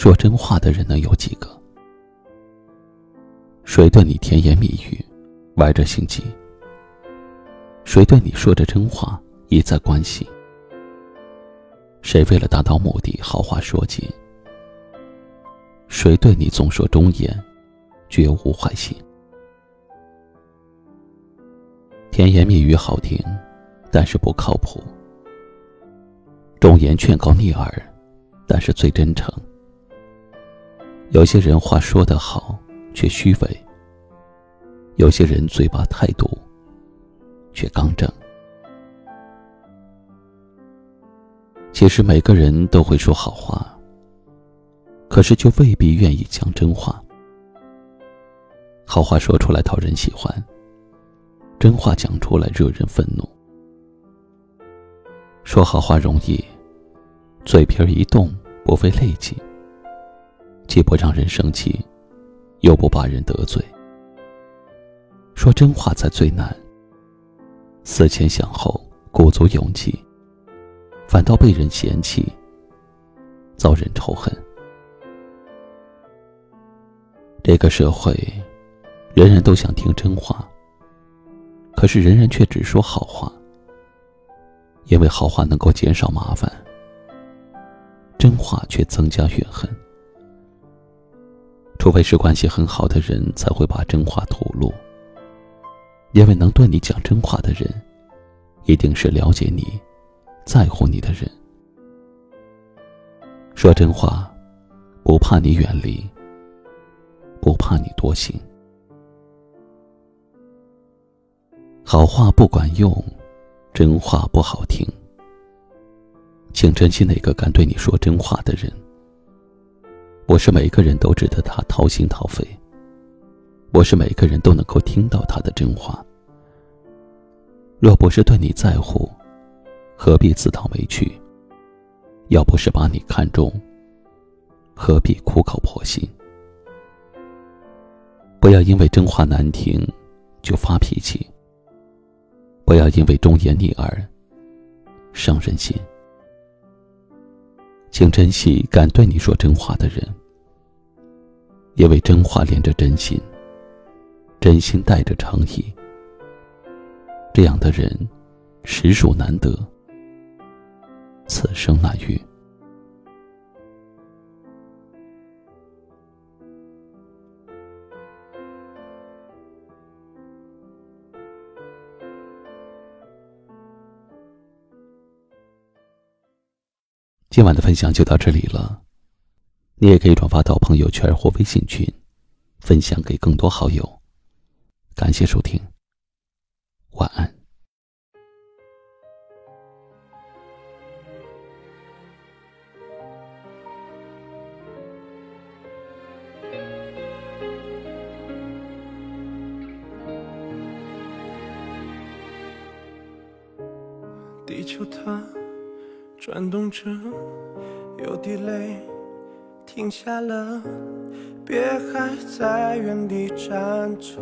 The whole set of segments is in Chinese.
说真话的人能有几个？谁对你甜言蜜语，玩着心机？谁对你说着真话，一再关心？谁为了达到目的，好话说尽？谁对你总说忠言，绝无坏心？甜言蜜语好听，但是不靠谱；忠言劝告逆耳，但是最真诚。有些人话说得好，却虚伪；有些人嘴巴太毒，却刚正。其实每个人都会说好话，可是就未必愿意讲真话。好话说出来讨人喜欢，真话讲出来惹人愤怒。说好话容易，嘴皮儿一动不费力气。既不让人生气，又不把人得罪。说真话才最难。思前想后，鼓足勇气，反倒被人嫌弃，遭人仇恨。这个社会，人人都想听真话，可是人人却只说好话，因为好话能够减少麻烦，真话却增加怨恨。除非是关系很好的人，才会把真话吐露。因为能对你讲真话的人，一定是了解你、在乎你的人。说真话，不怕你远离，不怕你多心。好话不管用，真话不好听。请珍惜那个敢对你说真话的人。不是每个人都值得他掏心掏肺，不是每个人都能够听到他的真话。若不是对你在乎，何必自讨没趣？要不是把你看重，何必苦口婆心？不要因为真话难听就发脾气，不要因为忠言逆耳伤人心。请珍惜敢对你说真话的人。也为真话连着真心，真心带着诚意，这样的人，实属难得，此生难遇。今晚的分享就到这里了。你也可以转发到朋友圈或微信群，分享给更多好友。感谢收听，晚安。地球它转动着，有滴泪。停下了，别还在原地站着。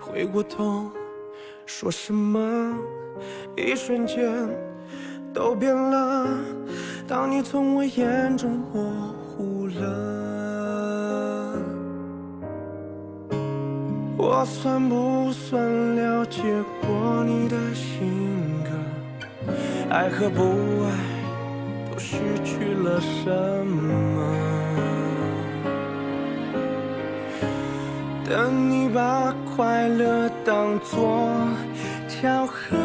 回过头说什么？一瞬间都变了。当你从我眼中模糊了，我算不算了解过你的心？爱和不爱，失去了什么？等你把快乐当作巧合，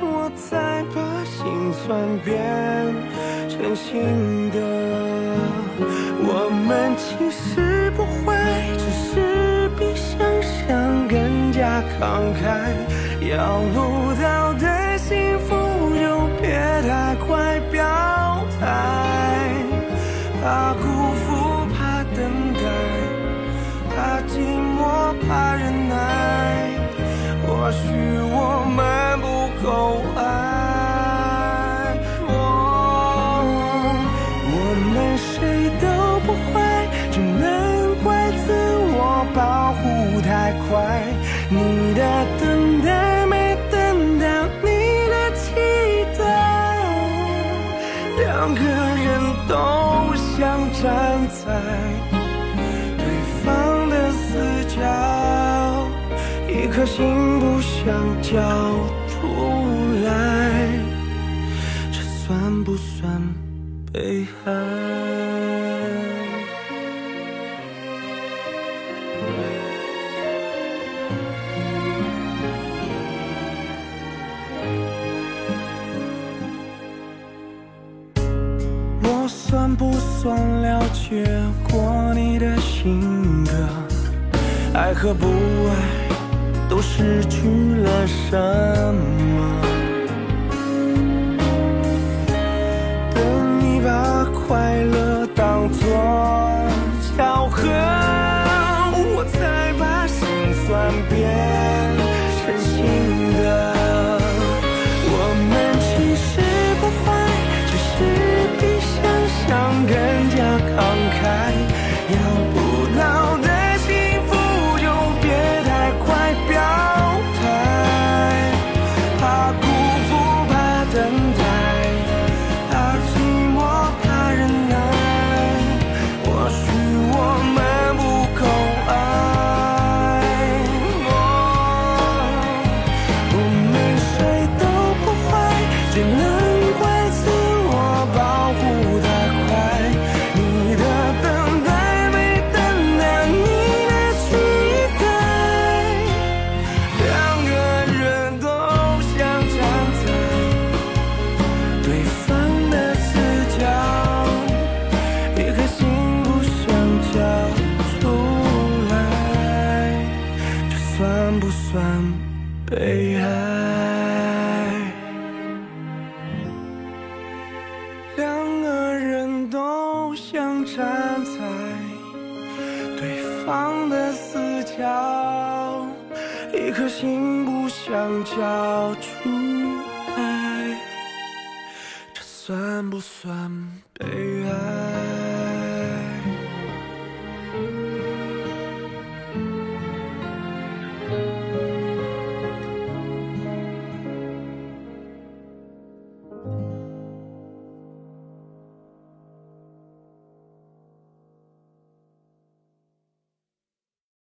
我才把心酸变成心得。我们其实不会，只是比想象更加慷慨。要路到的幸福。你的等待没等到你的期待，两个人都想站在对方的死角，一颗心不想交出来，这算不算悲哀？爱和不爱都失去了什么？算不算悲哀？两个人都想站在对方的死角，一颗心不想交出来，这算不算悲哀？